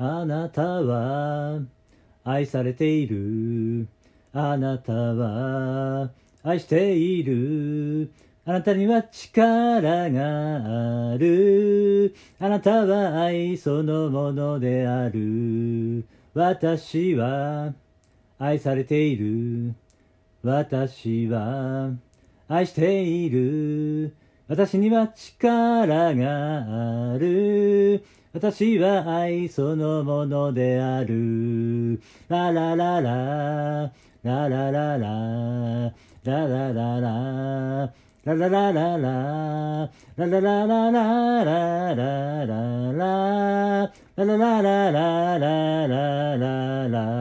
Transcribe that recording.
あなたは愛されている。あなたは愛している。あなたには力がある。あなたは愛そのものである。私は愛されている。私は愛している。私には力がある。私は愛そのものである。ララララ、ララララ、ララララ、ラララララ、ララララララララララララララララララ